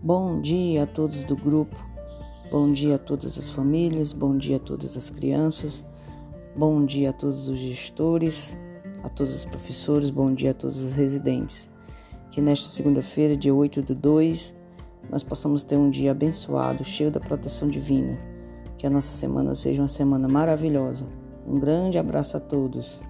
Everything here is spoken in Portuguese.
Bom dia a todos do grupo, bom dia a todas as famílias, bom dia a todas as crianças, bom dia a todos os gestores, a todos os professores, bom dia a todos os residentes. Que nesta segunda-feira, dia 8 de 2, nós possamos ter um dia abençoado, cheio da proteção divina. Que a nossa semana seja uma semana maravilhosa. Um grande abraço a todos.